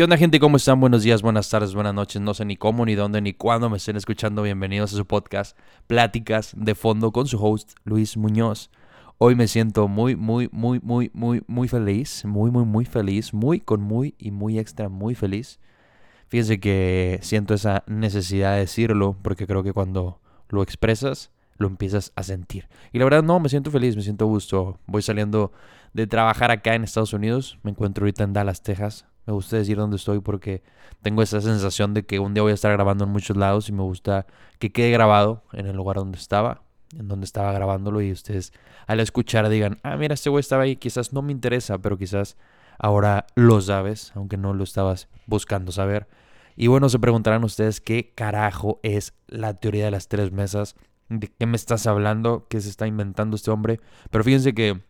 ¿Qué onda gente? ¿Cómo están? Buenos días, buenas tardes, buenas noches. No sé ni cómo, ni dónde, ni cuándo me estén escuchando. Bienvenidos a su podcast Pláticas de Fondo con su host Luis Muñoz. Hoy me siento muy, muy, muy, muy, muy, muy feliz. Muy, muy, muy feliz. Muy, con muy y muy extra, muy feliz. Fíjense que siento esa necesidad de decirlo porque creo que cuando lo expresas, lo empiezas a sentir. Y la verdad no, me siento feliz, me siento gusto. Voy saliendo de trabajar acá en Estados Unidos. Me encuentro ahorita en Dallas, Texas. Me gusta decir dónde estoy porque tengo esa sensación de que un día voy a estar grabando en muchos lados y me gusta que quede grabado en el lugar donde estaba, en donde estaba grabándolo y ustedes al escuchar digan, ah, mira, este güey estaba ahí, quizás no me interesa, pero quizás ahora lo sabes, aunque no lo estabas buscando saber. Y bueno, se preguntarán ustedes qué carajo es la teoría de las tres mesas, de qué me estás hablando, qué se está inventando este hombre. Pero fíjense que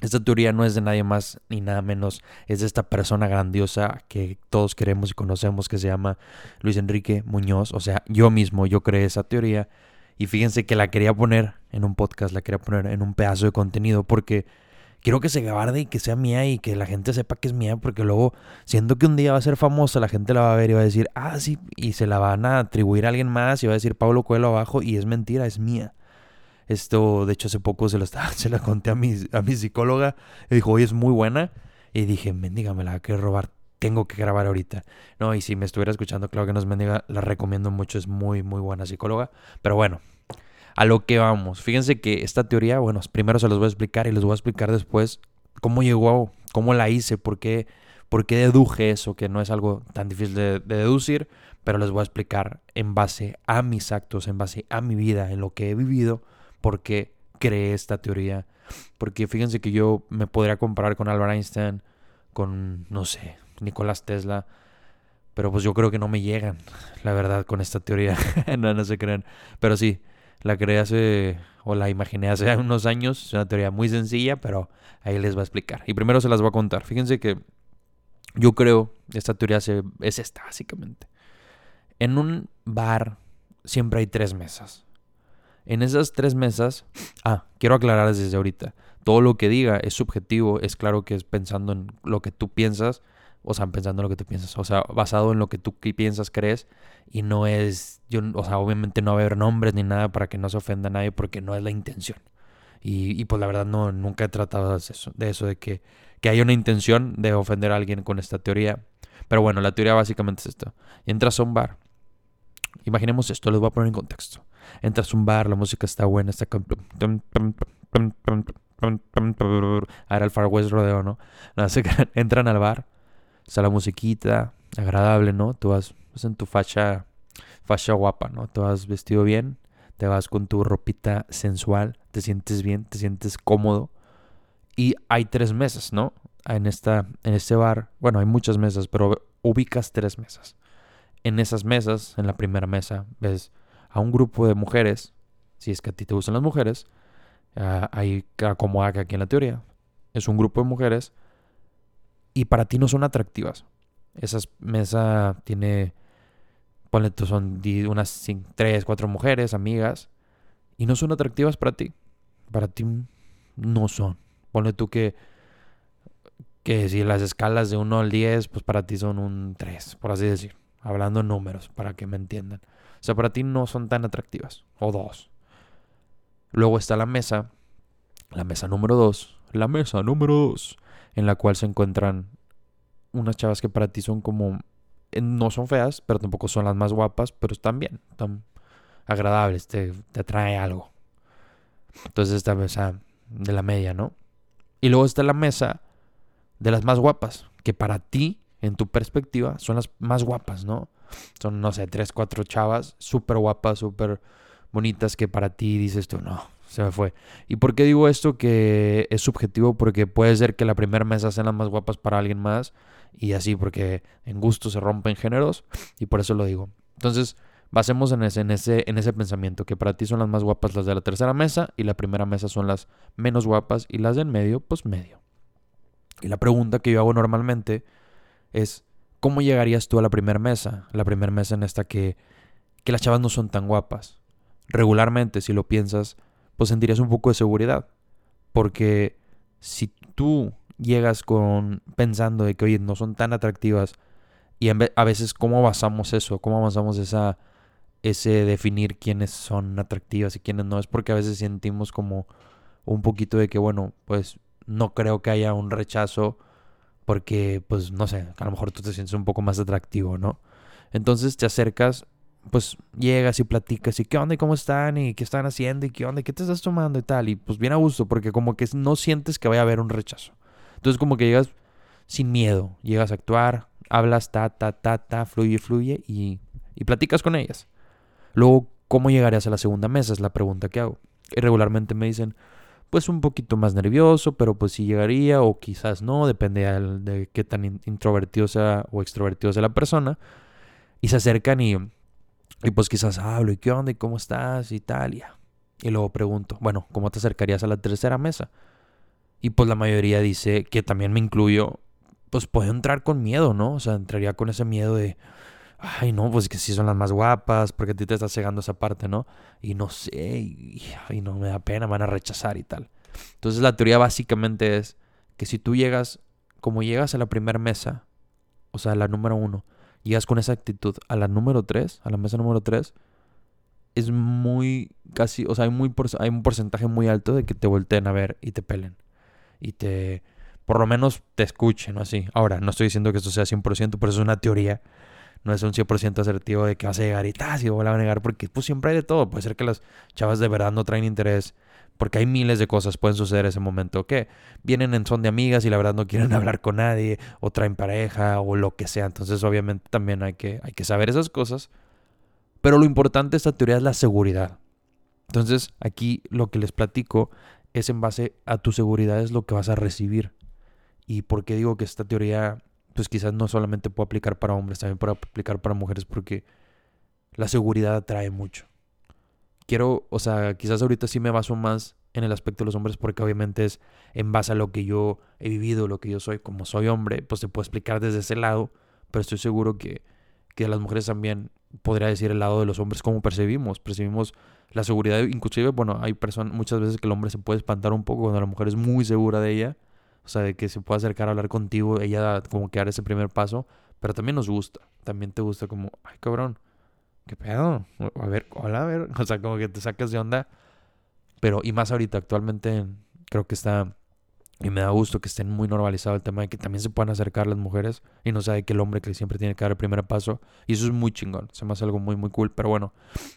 esta teoría no es de nadie más ni nada menos, es de esta persona grandiosa que todos queremos y conocemos que se llama Luis Enrique Muñoz. O sea, yo mismo, yo creé esa teoría y fíjense que la quería poner en un podcast, la quería poner en un pedazo de contenido porque quiero que se guarde y que sea mía y que la gente sepa que es mía porque luego siento que un día va a ser famosa, la gente la va a ver y va a decir, ah, sí, y se la van a atribuir a alguien más y va a decir Pablo Coelho abajo y es mentira, es mía. Esto, de hecho, hace poco se lo, estaba, se la conté a mi, a mi psicóloga. Y dijo, oye, es muy buena. Y dije, mendiga, me la voy a robar. Tengo que grabar ahorita. No, y si me estuviera escuchando, claro que nos mendiga, la recomiendo mucho. Es muy, muy buena psicóloga. Pero bueno, a lo que vamos. Fíjense que esta teoría, bueno, primero se los voy a explicar y les voy a explicar después cómo llegó, cómo la hice, por qué, por qué deduje eso, que no es algo tan difícil de, de deducir, pero les voy a explicar en base a mis actos, en base a mi vida, en lo que he vivido por qué creé esta teoría. Porque fíjense que yo me podría comparar con Albert Einstein, con, no sé, Nicolás Tesla. Pero pues yo creo que no me llegan, la verdad, con esta teoría. no, no se creen. Pero sí, la creé hace, o la imaginé hace unos años. Es una teoría muy sencilla, pero ahí les va a explicar. Y primero se las voy a contar. Fíjense que yo creo, esta teoría se, es esta, básicamente. En un bar siempre hay tres mesas. En esas tres mesas, ah, quiero aclarar desde ahorita, todo lo que diga es subjetivo, es claro que es pensando en lo que tú piensas, o sea, pensando en lo que tú piensas, o sea, basado en lo que tú piensas, crees, y no es, yo, o sea, obviamente no va a haber nombres ni nada para que no se ofenda a nadie porque no es la intención. Y, y pues la verdad no, nunca he tratado de eso, de eso, de que, que haya una intención de ofender a alguien con esta teoría. Pero bueno, la teoría básicamente es esto. Entras a un bar. Imaginemos esto, les voy a poner en contexto. Entras a un bar, la música está buena, está. Ahora el Far West Rodeo, ¿no? Entran al bar, está la musiquita, agradable, ¿no? Tú vas, en tu facha, facha guapa, ¿no? Tú vas vestido bien, te vas con tu ropita sensual, te sientes bien, te sientes cómodo. Y hay tres mesas, ¿no? En, esta, en este bar, bueno, hay muchas mesas, pero ubicas tres mesas. En esas mesas, en la primera mesa, ves a un grupo de mujeres, si es que a ti te gustan las mujeres, uh, ahí como haga aquí en la teoría, es un grupo de mujeres y para ti no son atractivas. Esa mesa tiene, ponle tú, son unas tres, cuatro mujeres, amigas, y no son atractivas para ti. Para ti no son. Ponle tú que, que si las escalas de 1 al 10, pues para ti son un 3, por así decir. Hablando en números, para que me entiendan. O sea, para ti no son tan atractivas. O dos. Luego está la mesa. La mesa número dos. La mesa número dos. En la cual se encuentran unas chavas que para ti son como... Eh, no son feas, pero tampoco son las más guapas, pero están bien. Están agradables. Te, te atrae algo. Entonces esta mesa de la media, ¿no? Y luego está la mesa de las más guapas. Que para ti, en tu perspectiva, son las más guapas, ¿no? Son, no sé, tres, cuatro chavas súper guapas, súper bonitas que para ti dices tú, no, se me fue. ¿Y por qué digo esto que es subjetivo? Porque puede ser que la primera mesa sean las más guapas para alguien más y así, porque en gusto se rompen géneros y por eso lo digo. Entonces, basemos en ese, en ese, en ese pensamiento, que para ti son las más guapas las de la tercera mesa y la primera mesa son las menos guapas y las de en medio, pues medio. Y la pregunta que yo hago normalmente es, ¿cómo llegarías tú a la primera mesa? La primera mesa en esta que, que las chavas no son tan guapas. Regularmente, si lo piensas, pues sentirías un poco de seguridad. Porque si tú llegas con pensando de que, oye, no son tan atractivas Y a veces, ¿cómo basamos eso? ¿Cómo basamos esa, ese definir quiénes son atractivas y quiénes no? Es porque a veces sentimos como un poquito de que, bueno, pues no creo que haya un rechazo porque, pues, no sé, a lo mejor tú te sientes un poco más atractivo, ¿no? Entonces te acercas, pues llegas y platicas y qué onda y cómo están y qué están haciendo y qué onda qué te estás tomando y tal. Y pues bien a gusto porque como que no sientes que vaya a haber un rechazo. Entonces como que llegas sin miedo, llegas a actuar, hablas ta, ta, ta, ta, fluye, fluye y, y platicas con ellas. Luego, ¿cómo llegarías a la segunda mesa? Es la pregunta que hago. Y regularmente me dicen, pues un poquito más nervioso, pero pues sí llegaría o quizás no, depende de qué tan introvertido sea o extrovertido sea la persona. Y se acercan y, y pues quizás hablo, ¿y qué onda? ¿Y cómo estás? Y tal, y, luego pregunto, bueno, ¿cómo te acercarías a la tercera mesa? Y pues la mayoría dice, que también me incluyo, pues puedo entrar con miedo, ¿no? O sea, entraría con ese miedo de, ay, no, pues que sí son las más guapas, porque a ti te está cegando esa parte, ¿no? Y no sé, y, y, no me da pena, van a rechazar y tal. Entonces la teoría básicamente es que si tú llegas, como llegas a la primera mesa, o sea, la número uno, llegas con esa actitud a la número 3, a la mesa número 3, es muy casi, o sea, hay, muy hay un porcentaje muy alto de que te volteen a ver y te pelen. Y te, por lo menos te escuchen, así. Ahora, no estoy diciendo que esto sea 100%, pero es una teoría. No es un 100% asertivo de que vas a llegar y tal, y voy a negar, porque pues siempre hay de todo. Puede ser que las chavas de verdad no traen interés porque hay miles de cosas pueden suceder en ese momento que vienen en son de amigas y la verdad no quieren hablar con nadie o traen pareja o lo que sea. Entonces obviamente también hay que, hay que saber esas cosas. Pero lo importante de esta teoría es la seguridad. Entonces aquí lo que les platico es en base a tu seguridad es lo que vas a recibir. ¿Y por qué digo que esta teoría pues quizás no solamente puede aplicar para hombres, también puede aplicar para mujeres porque la seguridad atrae mucho. Quiero, o sea, quizás ahorita sí me baso más en el aspecto de los hombres porque obviamente es en base a lo que yo he vivido, lo que yo soy, como soy hombre, pues te puedo explicar desde ese lado, pero estoy seguro que, que las mujeres también podría decir el lado de los hombres cómo percibimos, percibimos la seguridad, inclusive, bueno, hay personas, muchas veces que el hombre se puede espantar un poco cuando la mujer es muy segura de ella, o sea, de que se puede acercar a hablar contigo, ella como que dar ese primer paso, pero también nos gusta, también te gusta como, ay cabrón, ¿qué pedo? A ver, hola, a ver. O sea, como que te sacas de onda. Pero, y más ahorita, actualmente creo que está, y me da gusto que estén muy normalizado el tema de que también se puedan acercar las mujeres y no sea que el hombre que siempre tiene que dar el primer paso. Y eso es muy chingón, se me hace algo muy, muy cool. Pero bueno,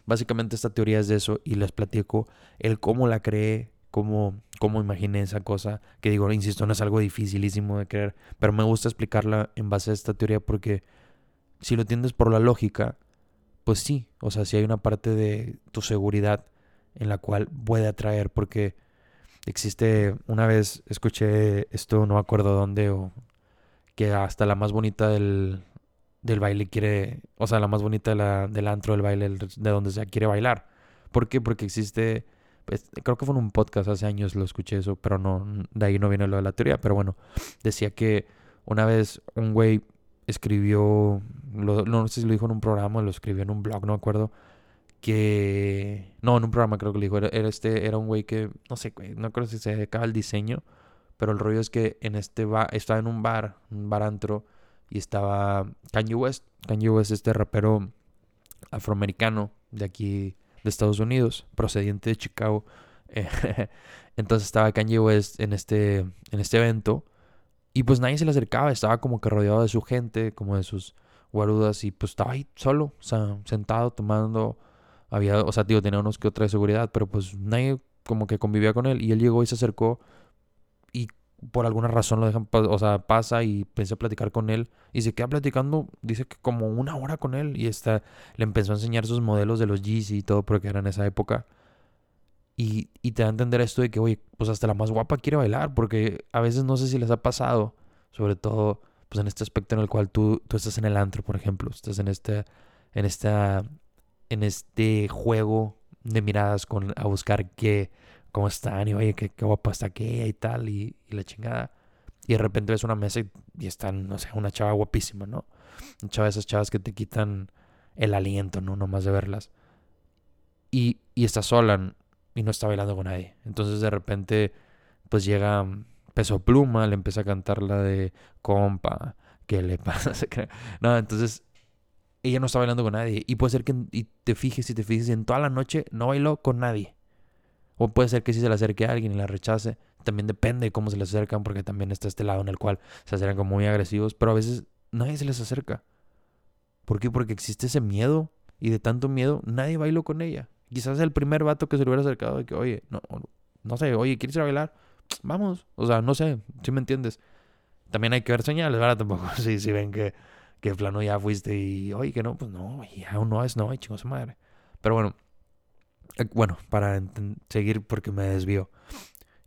básicamente esta teoría es de eso y les platico el cómo la creé, cómo, cómo imaginé esa cosa. Que digo, insisto, no es algo dificilísimo de creer, pero me gusta explicarla en base a esta teoría porque si lo entiendes por la lógica, pues sí, o sea, sí hay una parte de tu seguridad en la cual puede atraer, porque existe, una vez escuché esto, no acuerdo dónde, o que hasta la más bonita del, del baile quiere, o sea, la más bonita la, del antro del baile, de donde sea, quiere bailar. ¿Por qué? Porque existe, pues, creo que fue en un podcast hace años lo escuché eso, pero no, de ahí no viene lo de la teoría, pero bueno, decía que una vez un güey escribió, no sé si lo dijo en un programa, lo escribió en un blog, no me acuerdo, que... No, en un programa creo que lo dijo, era, este, era un güey que, no sé, no creo si se dedicaba al diseño, pero el rollo es que en este bar, estaba en un bar, un bar antro, y estaba Kanye West, Kanye West, este rapero afroamericano de aquí, de Estados Unidos, procediente de Chicago. Entonces estaba Kanye West en este, en este evento y pues nadie se le acercaba, estaba como que rodeado de su gente, como de sus guarudas, y pues estaba ahí solo, o sea, sentado, tomando. Había, o sea, tío, tenía unos que otra de seguridad, pero pues nadie como que convivía con él. Y él llegó y se acercó, y por alguna razón lo dejan, o sea, pasa y a platicar con él. Y se queda platicando, dice que como una hora con él, y está, le empezó a enseñar sus modelos de los Yeezy y todo, porque era en esa época. Y, te da a entender esto de que, oye, pues hasta la más guapa quiere bailar, porque a veces no sé si les ha pasado, sobre todo pues en este aspecto en el cual tú, tú estás en el antro, por ejemplo, estás en este, en esta, en este juego de miradas con, a buscar qué, cómo están, y oye, qué, qué guapa está aquella y tal, y, la chingada. Y de repente ves una mesa y, están, no sé, una chava guapísima, ¿no? Una chava de esas chavas que te quitan el aliento, ¿no? Nomás de verlas. Y, y estás sola, y no está bailando con nadie. Entonces de repente pues llega Peso Pluma, le empieza a cantar la de compa, ¿Qué le pasa? no, entonces ella no está bailando con nadie. Y puede ser que y te fijes y te fijes en toda la noche no bailó con nadie. O puede ser que si se le acerque a alguien y la rechace. También depende de cómo se le acercan, porque también está este lado en el cual se acercan como muy agresivos. Pero a veces nadie se les acerca. ¿Por qué? Porque existe ese miedo. Y de tanto miedo, nadie bailó con ella. Quizás el primer vato que se le hubiera acercado de que, oye, no, no sé, oye, ¿quieres ir a bailar? Vamos. O sea, no sé, si me entiendes. También hay que ver señales, ¿verdad? Tampoco, si, si ven que, que plano ya fuiste y, oye, que no, pues no, ya no es, no, chingos madre. Pero bueno, bueno, para seguir porque me desvío.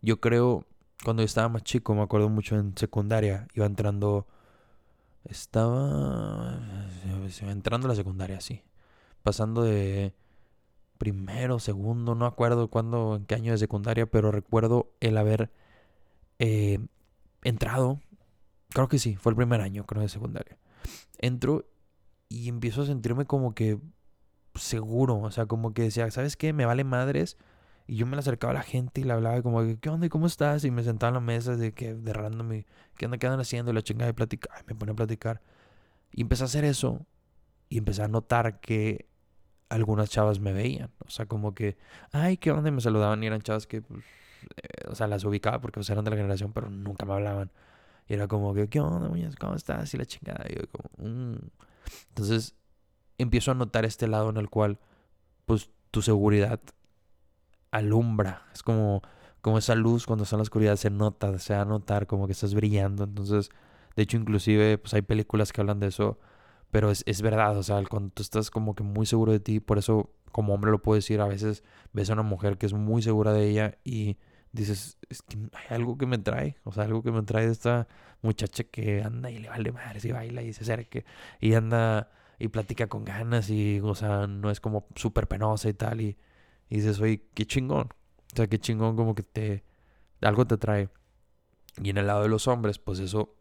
Yo creo, cuando estaba más chico, me acuerdo mucho en secundaria, iba entrando, estaba entrando a la secundaria, sí. Pasando de primero, segundo, no acuerdo cuándo, en qué año de secundaria, pero recuerdo el haber eh, entrado, creo que sí, fue el primer año, creo, de secundaria. Entro y empiezo a sentirme como que seguro, o sea, como que decía, ¿sabes qué? Me vale madres. Y yo me le acercaba a la gente y le hablaba como, ¿qué onda cómo estás? Y me sentaba en la mesa de que, de random, ¿qué onda, qué andan haciendo? Y la chingada de platicar, me pone a platicar. Y empecé a hacer eso y empecé a notar que algunas chavas me veían. O sea, como que, ay, ¿qué onda? Y me saludaban y eran chavas que, pues, eh, o sea, las ubicaba porque pues, eran de la generación, pero nunca me hablaban. Y era como ¿qué onda, muñeca? ¿Cómo estás? Y la chingada. Y yo como, mm". Entonces, empiezo a notar este lado en el cual, pues, tu seguridad alumbra. Es como, como esa luz cuando está en la oscuridad se nota, se va a notar como que estás brillando. Entonces, de hecho, inclusive, pues hay películas que hablan de eso, pero es, es verdad, o sea, cuando tú estás como que muy seguro de ti, por eso como hombre lo puedo decir, a veces ves a una mujer que es muy segura de ella y dices, es que hay algo que me trae, o sea, algo que me trae de esta muchacha que anda y le vale madre, y baila y se acerca y anda y platica con ganas y, o sea, no es como súper penosa y tal y, y dices, oye, qué chingón, o sea, qué chingón como que te, algo te trae. Y en el lado de los hombres, pues eso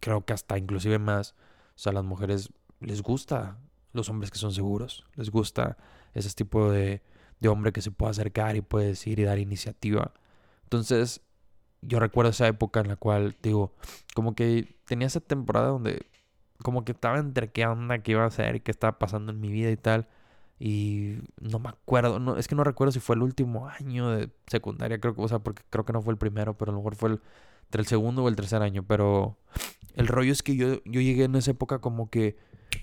creo que hasta inclusive más, o sea, a las mujeres les gusta los hombres que son seguros, les gusta ese tipo de, de hombre que se puede acercar y puede decir y dar iniciativa. Entonces, yo recuerdo esa época en la cual, digo, como que tenía esa temporada donde como que estaba entre qué onda, qué iba a hacer, qué estaba pasando en mi vida y tal. Y no me acuerdo, no, es que no recuerdo si fue el último año de secundaria, creo que, o sea, porque creo que no fue el primero, pero a lo mejor fue el, entre el segundo o el tercer año. Pero el rollo es que yo, yo llegué en esa época como que,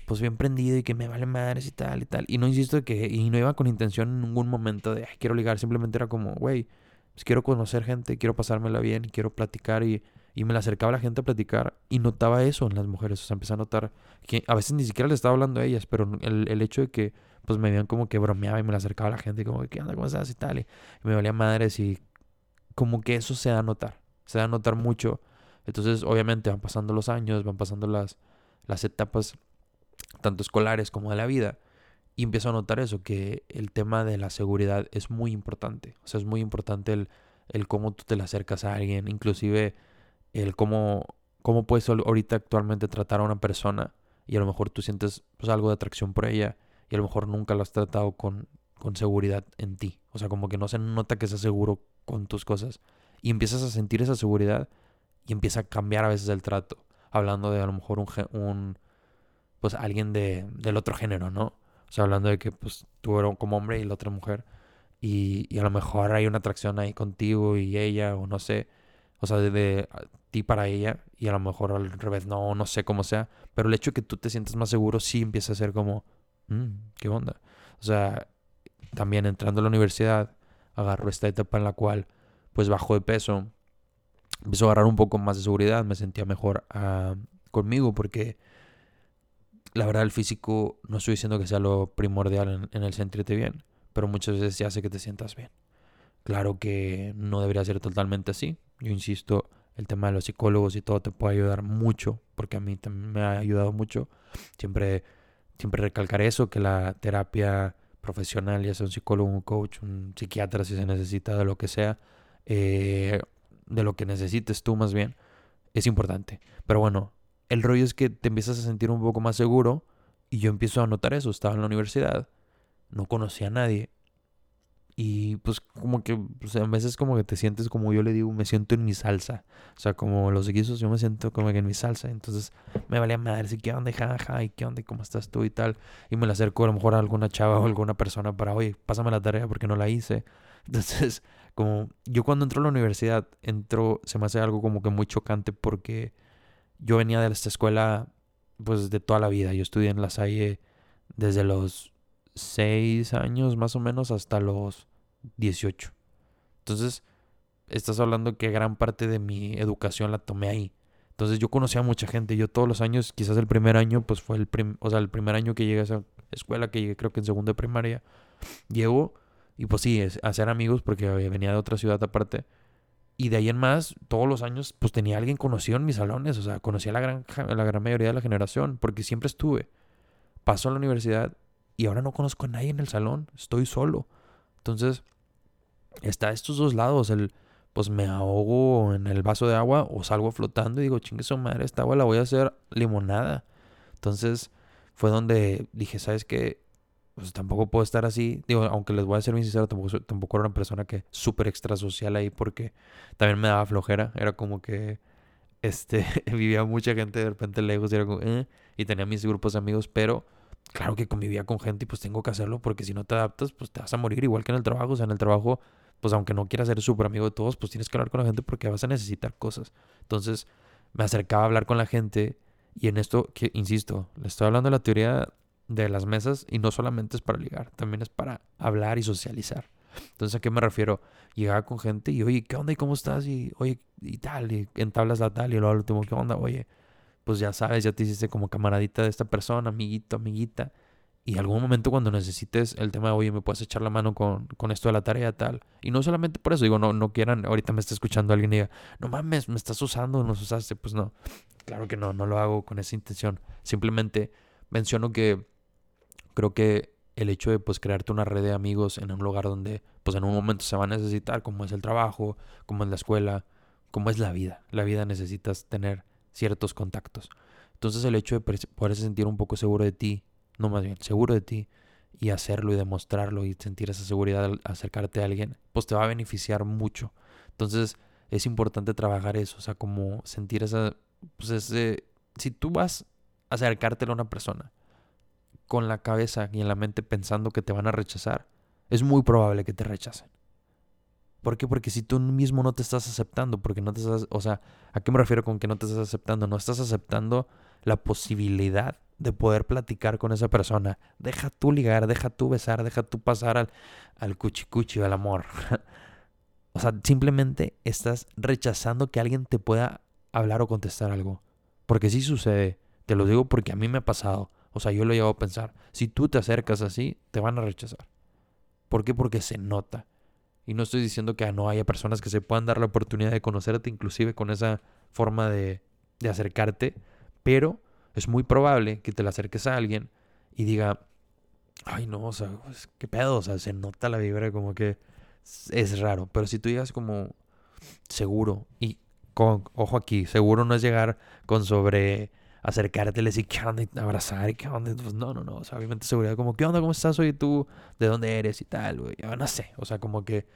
pues bien prendido y que me vale madres y tal y tal. Y no insisto que, y no iba con intención en ningún momento de, quiero ligar, simplemente era como, güey, pues quiero conocer gente, quiero pasármela bien, quiero platicar y, y me la acercaba la gente a platicar y notaba eso en las mujeres, o sea, empecé a notar que a veces ni siquiera les estaba hablando a ellas, pero el, el hecho de que pues me veían como que bromeaba y me la acercaba a la gente como, ¿qué onda? ¿Cómo estás? Y tal, y, me valía madres y como que eso se da a notar, se da a notar mucho. Entonces, obviamente van pasando los años, van pasando las, las etapas, tanto escolares como de la vida. Y empiezo a notar eso, que el tema de la seguridad es muy importante. O sea, es muy importante el, el cómo tú te le acercas a alguien, inclusive el cómo, cómo puedes ahorita actualmente tratar a una persona y a lo mejor tú sientes pues, algo de atracción por ella y a lo mejor nunca lo has tratado con, con seguridad en ti. O sea, como que no se nota que seas seguro con tus cosas. Y empiezas a sentir esa seguridad y empieza a cambiar a veces el trato. Hablando de a lo mejor un, un pues alguien de, del otro género, ¿no? O sea, hablando de que pues tú eres como hombre y la otra mujer. Y, y, a lo mejor hay una atracción ahí contigo y ella, o no sé. O sea, de, ti para ella. Y a lo mejor al revés, no, no sé cómo sea. Pero el hecho de que tú te sientas más seguro sí empieza a ser como, mmm, ¿qué onda? O sea, también entrando a la universidad, agarro esta etapa en la cual pues bajo de peso. Empezó a agarrar un poco más de seguridad. Me sentía mejor uh, conmigo porque la verdad el físico no estoy diciendo que sea lo primordial en, el sentirte bien, pero muchas veces sí hace que te sientas bien. Claro que no debería ser totalmente así. Yo insisto, el tema de los psicólogos y todo te puede ayudar mucho, porque a mí me ha ayudado mucho. Siempre, siempre recalcar eso, que la terapia profesional, ya sea un psicólogo, un coach, un psiquiatra, si se necesita, de lo que sea, eh, de lo que necesites tú más bien, es importante. Pero bueno, el rollo es que te empiezas a sentir un poco más seguro y yo empiezo a notar eso. Estaba en la universidad, no conocía a nadie Y pues como que pues, a veces como que te sientes como yo le digo, me siento en mi salsa. O sea, como los guisos, yo me siento como que en mi salsa. Entonces me valía madre, si qué onda, jaja, y qué onda, cómo estás tú y tal. Y me la acerco a lo mejor a alguna chava o alguna persona para, oye, pásame la tarea porque no la hice. Entonces, como yo cuando entro a la universidad, entro, se me hace algo como que muy chocante porque yo venía de esta escuela pues de toda la vida. Yo estudié en La Salle desde los seis años más o menos hasta los 18. Entonces, estás hablando que gran parte de mi educación la tomé ahí. Entonces yo conocía a mucha gente. Yo todos los años, quizás el primer año, pues fue el, o sea, el primer año que llegué a esa escuela, que llegué creo que en segundo de primaria, llego y pues sí, a hacer amigos porque venía de otra ciudad aparte. Y de ahí en más, todos los años, pues tenía alguien conocido en mis salones. O sea, conocía a la gran, la gran mayoría de la generación porque siempre estuve. Paso a la universidad y ahora no conozco a nadie en el salón. Estoy solo. Entonces, está estos dos lados. El, pues me ahogo en el vaso de agua o salgo flotando y digo, chingue su madre, esta agua la voy a hacer limonada. Entonces, fue donde dije, ¿sabes qué? pues tampoco puedo estar así. Digo, aunque les voy a ser muy sincero, tampoco, tampoco era una persona que súper extra social ahí porque también me daba flojera. Era como que este vivía mucha gente de repente lejos y era como, eh", y tenía mis grupos de amigos, pero claro que convivía con gente y pues tengo que hacerlo porque si no te adaptas, pues te vas a morir igual que en el trabajo. O sea, en el trabajo, pues aunque no quieras ser súper amigo de todos, pues tienes que hablar con la gente porque vas a necesitar cosas. Entonces me acercaba a hablar con la gente y en esto, que insisto, le estoy hablando de la teoría de las mesas y no solamente es para ligar, también es para hablar y socializar. Entonces, ¿a qué me refiero? Llegaba con gente y, oye, ¿qué onda? ¿Y cómo estás? Y, oye, y tal, y entablas la tal, y luego al último, ¿qué onda? Oye, pues ya sabes, ya te hiciste como camaradita de esta persona, amiguito, amiguita. Y algún momento cuando necesites el tema de, oye, me puedes echar la mano con, con esto de la tarea tal. Y no solamente por eso, digo, no, no quieran, ahorita me está escuchando alguien y diga, no mames, me estás usando, nos usaste. Pues no, claro que no, no lo hago con esa intención. Simplemente menciono que creo que el hecho de pues crearte una red de amigos en un lugar donde pues en un momento se va a necesitar, como es el trabajo, como es la escuela, como es la vida. La vida necesitas tener ciertos contactos. Entonces el hecho de poderse sentir un poco seguro de ti, no más bien, seguro de ti, y hacerlo y demostrarlo y sentir esa seguridad al acercarte a alguien, pues te va a beneficiar mucho. Entonces es importante trabajar eso, o sea, como sentir esa, pues ese, si tú vas a acercártelo a una persona, con la cabeza y en la mente pensando que te van a rechazar, es muy probable que te rechacen. ¿Por qué? Porque si tú mismo no te estás aceptando, porque no te estás, o sea, ¿a qué me refiero con que no te estás aceptando? No estás aceptando la posibilidad de poder platicar con esa persona. Deja tú ligar, deja tú besar, deja tú pasar al, al cuchicuchi, al amor. o sea, simplemente estás rechazando que alguien te pueda hablar o contestar algo. Porque sí sucede. Te lo digo porque a mí me ha pasado. O sea, yo lo llevo a pensar. Si tú te acercas así, te van a rechazar. ¿Por qué? Porque se nota. Y no estoy diciendo que no haya personas que se puedan dar la oportunidad de conocerte, inclusive con esa forma de, de acercarte, pero es muy probable que te la acerques a alguien y diga, ay no, o sea, pues, qué pedo, o sea, se nota la vibra como que es raro, pero si tú llegas como seguro y con, ojo aquí, seguro no es llegar con sobre acercarte, decir qué onda, y abrazar, qué onda. Pues no, no, no. O sea, obviamente seguridad, como, ¿qué onda? ¿Cómo estás? hoy tú, ¿de dónde eres? Y tal, güey. No sé. O sea, como que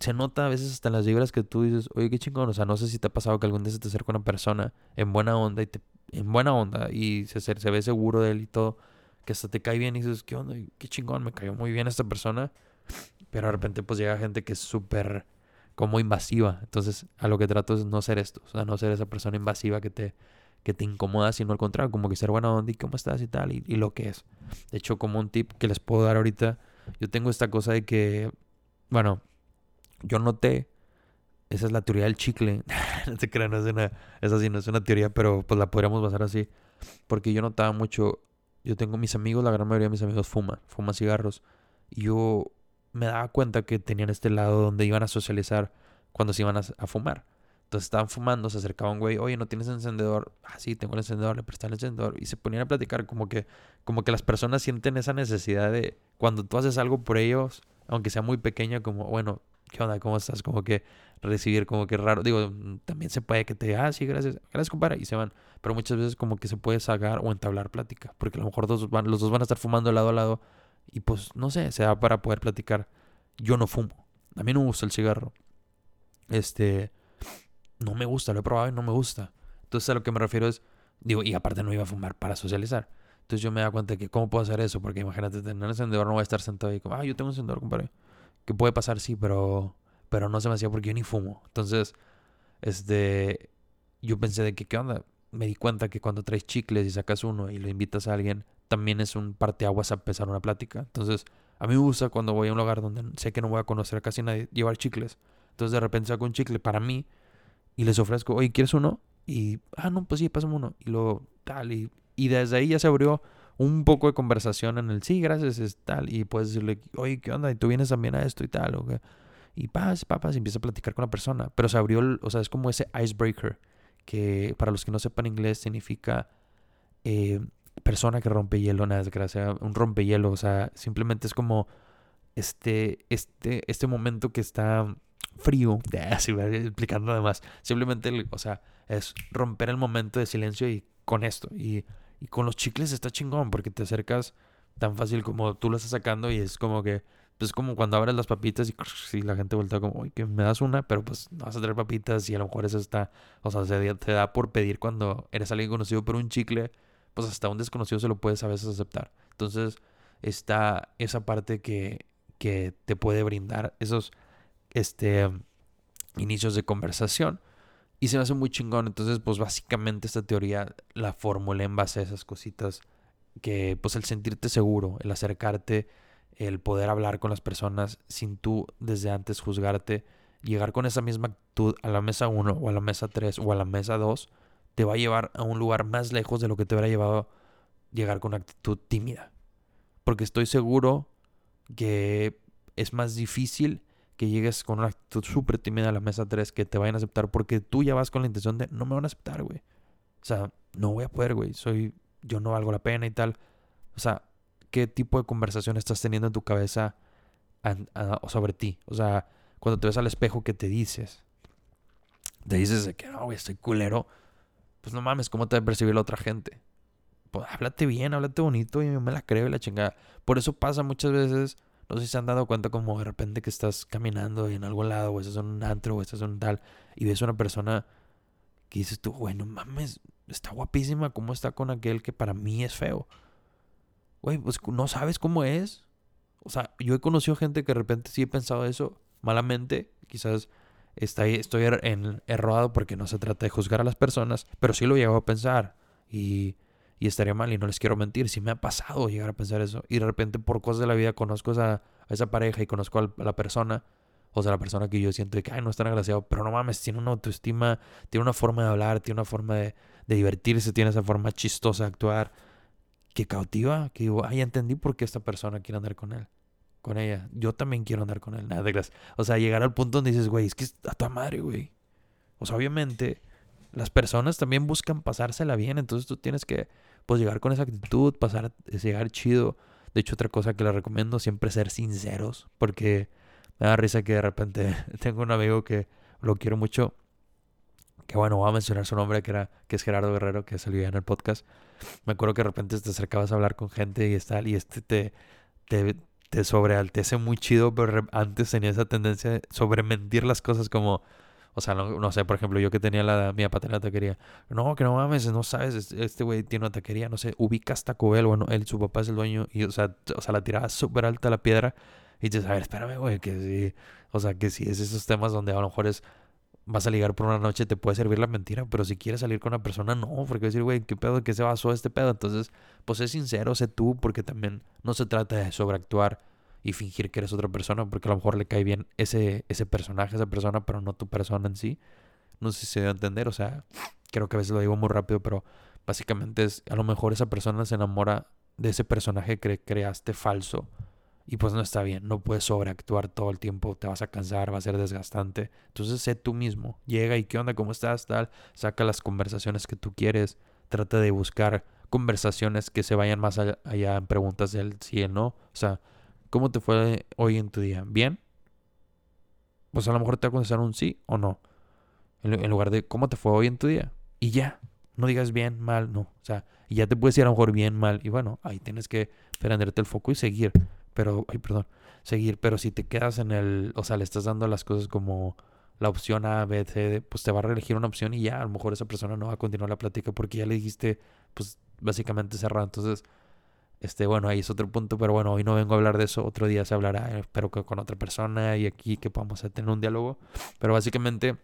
se nota a veces hasta en las vibras que tú dices, oye, qué chingón. O sea, no sé si te ha pasado que algún día se te acerca una persona en buena onda y te, en buena onda y se, se ve seguro de él y todo, que hasta te cae bien y dices, ¿qué onda? Qué chingón, me cayó muy bien esta persona. Pero de repente, pues llega gente que es súper como invasiva. Entonces, a lo que trato es no ser esto. O sea, no ser esa persona invasiva que te que te incomoda, sino al contrario, como que ser buena onda y cómo estás y tal, y, lo que es. De hecho, como un tip que les puedo dar ahorita, yo tengo esta cosa de que, bueno, yo noté, esa es la teoría del chicle, no te crean, no es una, esa sí no es una teoría, pero pues la podríamos basar así, porque yo notaba mucho, yo tengo mis amigos, la gran mayoría de mis amigos fuman, fuman cigarros, y yo me daba cuenta que tenían este lado donde iban a socializar cuando se iban a fumar. Entonces estaban fumando, se acercaba un güey, oye, ¿no tienes encendedor? Ah, sí, tengo el encendedor, le prestan el encendedor. Y se ponían a platicar como que, como que las personas sienten esa necesidad de, cuando tú haces algo por ellos, aunque sea muy pequeño, como, bueno, ¿qué onda? ¿Cómo estás? Como que recibir, como que raro. Digo, también se puede que te diga, ah, sí, gracias, gracias, compadre, y se van. Pero muchas veces como que se puede sacar o entablar plática, porque a lo mejor los dos van a estar fumando lado a lado y pues, no sé, se da para poder platicar. yo no fumo. A mí no me gusta el cigarro. Este, no me gusta, lo he probado y no me gusta. Entonces a lo que me refiero es, digo, y aparte no iba a fumar para socializar. Entonces yo me da cuenta de que cómo puedo hacer eso, porque imagínate tener un encendedor, no voy a estar sentado ahí como, ah, yo tengo un encendedor, compadre. Que puede pasar, sí, pero, pero no se me hacía porque yo ni fumo. Entonces, este, yo pensé de que, ¿qué onda? Me di cuenta que cuando traes chicles y sacas uno y le invitas a alguien, también es un parteaguas a empezar una plática. Entonces, a mí me gusta cuando voy a un lugar donde sé que no voy a conocer a casi nadie, llevar chicles. Entonces, de repente saco un chicle para mí y les ofrezco, oye, ¿quieres uno? Y, ah, no, pues sí, pásame uno. Y luego, tal, y, y desde ahí ya se abrió un poco de conversación en el, sí, gracias, es tal. Y puedes decirle, oye, ¿qué onda? ¿Y tú vienes también a esto y tal? ¿o qué? Y paz, papas, y empieza a platicar con la persona. Pero se abrió, o sea, es como ese icebreaker, que para los que no sepan inglés significa eh, persona que rompe hielo, una desgracia, un rompehielo. O sea, simplemente es como este, este, este momento que está frío, así explicando además, simplemente, o sea, es romper el momento de silencio y con esto. Y, y con los chicles está chingón porque te acercas tan fácil como tú lo estás sacando y es como que, pues como cuando abres las papitas y, la gente vuelta como, oye, que me das una, pero pues no vas a traer papitas y a lo mejor eso está, o sea, se te da por pedir cuando eres alguien conocido, pero un chicle, pues hasta un desconocido se lo puedes a veces aceptar. Entonces está esa parte que, que te puede brindar esos este, inicios de conversación. Y se me hace muy chingón. Entonces, pues básicamente esta teoría la formulé en base a esas cositas. Que pues el sentirte seguro, el acercarte, el poder hablar con las personas sin tú desde antes juzgarte, llegar con esa misma actitud a la mesa 1 o a la mesa 3 o a la mesa 2, te va a llevar a un lugar más lejos de lo que te hubiera llevado llegar con actitud tímida. Porque estoy seguro que es más difícil que llegues con una actitud súper tímida a la mesa 3 que te vayan a aceptar porque tú ya vas con la intención de no me van a aceptar, güey. O sea, no voy a poder, güey. Soy, yo no valgo la pena y tal. O sea, ¿qué tipo de conversación estás teniendo en tu cabeza sobre ti? O sea, cuando te ves al espejo, ¿qué te dices? Te dices de que no, güey, estoy culero. Pues no mames, ¿cómo te va a percibir la otra gente? Pues háblate bien, háblate bonito y me la creo y la chingada. Por eso pasa muchas veces no sé si se han dado cuenta como de repente que estás caminando en algún lado, o estás en un antro, o estás en un tal, y ves una persona que dices tú, güey, no mames, está guapísima, ¿cómo está con aquel que para mí es feo? Güey, pues no sabes cómo es. O sea, yo he conocido gente que de repente sí he pensado eso malamente, quizás está, estoy er, en, errado porque no se trata de juzgar a las personas, pero sí lo he llegado a pensar. Y y estaría mal y no les quiero mentir, si me ha pasado llegar a pensar eso y de repente por cosas de la vida conozco a esa, pareja y conozco a la persona, o sea, la persona que yo siento que, ay, no es tan agraciado, pero no mames, tiene una autoestima, tiene una forma de hablar, tiene una forma de, divertirse, tiene esa forma chistosa de actuar, que cautiva, que digo, ay, entendí por qué esta persona quiere andar con él, con ella, yo también quiero andar con él, nada de gracias. O sea, llegar al punto donde dices, güey, es que a tu madre, güey. O sea, obviamente, las personas también buscan pasársela bien, entonces tú tienes que pues llegar con esa actitud, pasar, llegar chido. De hecho, otra cosa que les recomiendo, siempre ser sinceros, porque me da risa que de repente tengo un amigo que lo quiero mucho, que bueno, voy a mencionar su nombre, que, era, que es Gerardo Guerrero, que salió en el podcast. Me acuerdo que de repente te acercabas a hablar con gente y tal, y este te, te, te sobrealtece muy chido, pero antes tenía esa tendencia de sobrementir las cosas como o sea, no, sé, por ejemplo, yo que tenía la, mi papá tenía la taquería. No, que no mames, no sabes, este güey tiene una taquería, no sé, ubicas Taco Bell, bueno, él, su papá es el dueño, y o sea, o sea la tiraba súper alta la piedra. Y dices, a ver, espérame, güey, que sí, o sea, que si es esos temas donde a lo mejor es, vas a ligar por una noche, te puede servir la mentira, pero si quieres salir con una persona, no, porque decir, güey, ¿qué pedo? ¿Qué se basó este pedo? Entonces, pues sé sincero, sé tú, porque también no se trata de sobreactuar y fingir que eres otra persona porque a lo mejor le cae bien ese, ese personaje, esa persona, pero no tu persona en sí. No sé si se debe entender, o sea, creo que a veces lo digo muy rápido, pero básicamente es, a lo mejor esa persona se enamora de ese personaje que creaste falso y pues no está bien, no puedes sobreactuar todo el tiempo, te vas a cansar, va a ser desgastante. Entonces sé tú mismo, llega y qué onda, cómo estás, tal, saca las conversaciones que tú quieres, trata de buscar conversaciones que se vayan más allá, en preguntas del sí y no, o sea, ¿Cómo te fue hoy en tu día? ¿Bien? Pues a lo mejor te va a contestar un sí o no. En lugar de ¿cómo te fue hoy en tu día? Y ya. No digas bien, mal, no. O sea, y ya te puedes ir a lo mejor bien, mal. Y bueno, ahí tienes que prenderte el foco y seguir. pero, ay, perdón, seguir, pero si te quedas en el, o sea, le estás dando las cosas como la opción A, B, C, pues te va a reelegir una opción y ya, a lo mejor esa persona no va a continuar la plática porque ya le dijiste, pues básicamente cerrado. Entonces, este, bueno, ahí es otro punto, pero bueno, hoy no vengo a hablar de eso, otro día se hablará, espero que con otra persona y aquí que podamos tener un diálogo. Pero básicamente,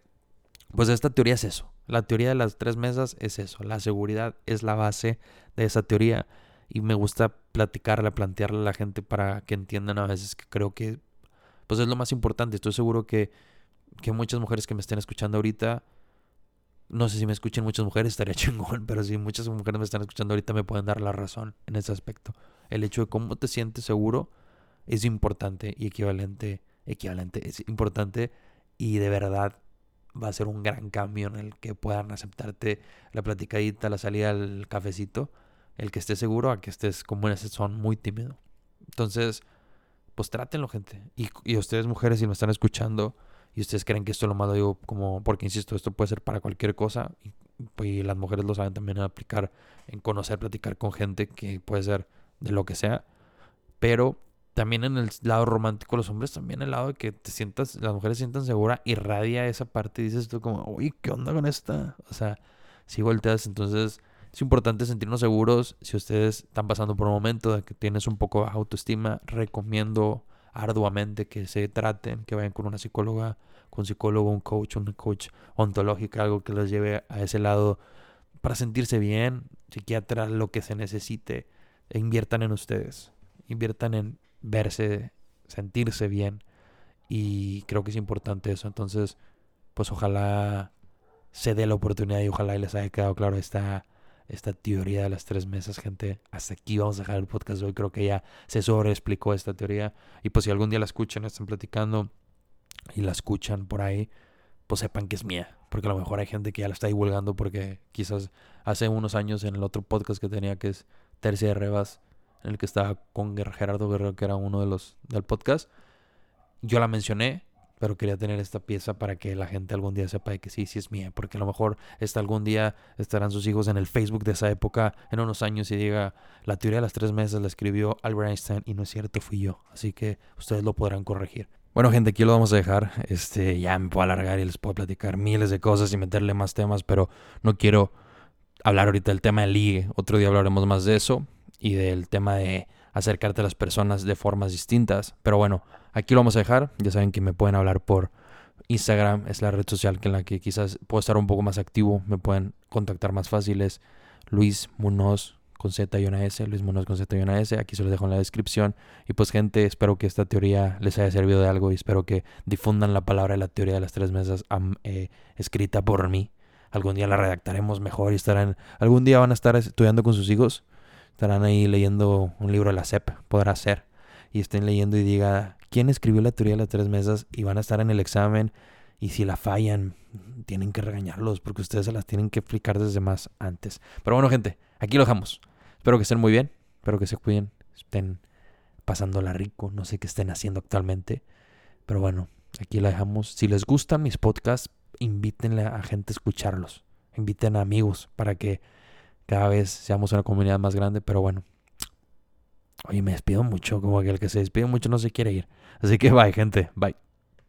pues esta teoría es eso. La teoría de las tres mesas es eso. La seguridad es la base de esa teoría. Y me gusta platicarla, plantearla a la gente para que entiendan a veces que creo que pues es lo más importante. Estoy seguro que que muchas mujeres que me estén escuchando ahorita, no sé si me escuchen muchas mujeres, estaría chingón, pero si muchas mujeres me están escuchando ahorita me pueden dar la razón en ese aspecto. El hecho de cómo te sientes seguro es importante y equivalente, equivalente, es importante y de verdad va a ser un gran cambio en el que puedan aceptarte la platicadita, la salida al cafecito, el que estés seguro a que estés como en ese son muy tímido. Entonces, pues trátenlo, gente. Y, y ustedes, mujeres, si me están escuchando, y ustedes creen que esto lo malo digo como, porque insisto, esto puede ser para cualquier cosa y, y, las mujeres lo saben también aplicar en conocer, platicar con gente que puede ser de lo que sea, pero también en el lado romántico los hombres también el lado de que te sientas, las mujeres se sientan segura, irradia esa parte y dices tú como, uy, ¿qué onda con esta? O sea, si volteas, entonces es importante sentirnos seguros. Si ustedes están pasando por un momento de que tienes un poco de autoestima, recomiendo arduamente que se traten, que vayan con una psicóloga, con un psicólogo, un coach, un coach ontológico, algo que los lleve a ese lado para sentirse bien, psiquiatra, lo que se necesite, e inviertan en ustedes, inviertan en verse, sentirse bien y creo que es importante eso, entonces pues ojalá se dé la oportunidad y ojalá les haya quedado claro esta esta teoría de las tres mesas, gente. Hasta aquí vamos a dejar el podcast de hoy. Creo que ya se sobreexplicó esta teoría. Y pues si algún día la escuchan, están platicando y la escuchan por ahí, pues sepan que es mía. Porque a lo mejor hay gente que ya la está divulgando porque quizás hace unos años en el otro podcast que tenía, que es Tercia de Rebas, en el que estaba con Gerardo Guerrero, que era uno de los del podcast, yo la mencioné pero quería tener esta pieza para que la gente algún día sepa de que sí, sí es mía, porque a lo mejor esta algún día estarán sus hijos en el Facebook de esa época en unos años y diga, la teoría de las tres mesas la escribió Albert Einstein y no es cierto, fui yo, así que ustedes lo podrán corregir. Bueno, gente, aquí lo vamos a dejar. Este, ya me puedo alargar y les puedo platicar miles de cosas y meterle más temas, pero no quiero hablar ahorita del tema del ligue. Otro día hablaremos más de eso y del tema de acercarte a las personas de formas distintas. Pero bueno, aquí lo vamos a dejar. Ya saben que me pueden hablar por Instagram, es la red social en la que quizás puedo estar un poco más activo. Me pueden contactar más fáciles. Luis Munoz con Z y una S, Luis Munoz con Z y una S. Aquí se los dejo en la descripción. Y pues, gente, espero que esta teoría les haya servido de algo y espero que difundan la palabra de la teoría de las tres mesas eh, escrita por mí. Algún día la redactaremos mejor y estarán. Algún día van a estar estudiando con sus hijos estarán ahí leyendo un libro de la SEP, podrá ser, y estén leyendo y diga, ¿quién escribió la teoría de las tres mesas? Y van a estar en el examen, y si la fallan, tienen que regañarlos, porque ustedes se las tienen que explicar desde más antes. Pero bueno, gente, aquí lo dejamos. Espero que estén muy bien, espero que se cuiden, estén pasándola rico, no sé qué estén haciendo actualmente. Pero bueno, aquí la dejamos. Si les gustan mis podcasts, invítenle a gente a escucharlos. Inviten a amigos para que cada vez seamos una comunidad más grande, pero bueno. Oye, me despido mucho, como que el que se despide mucho no se quiere ir. Así que bye, gente, bye.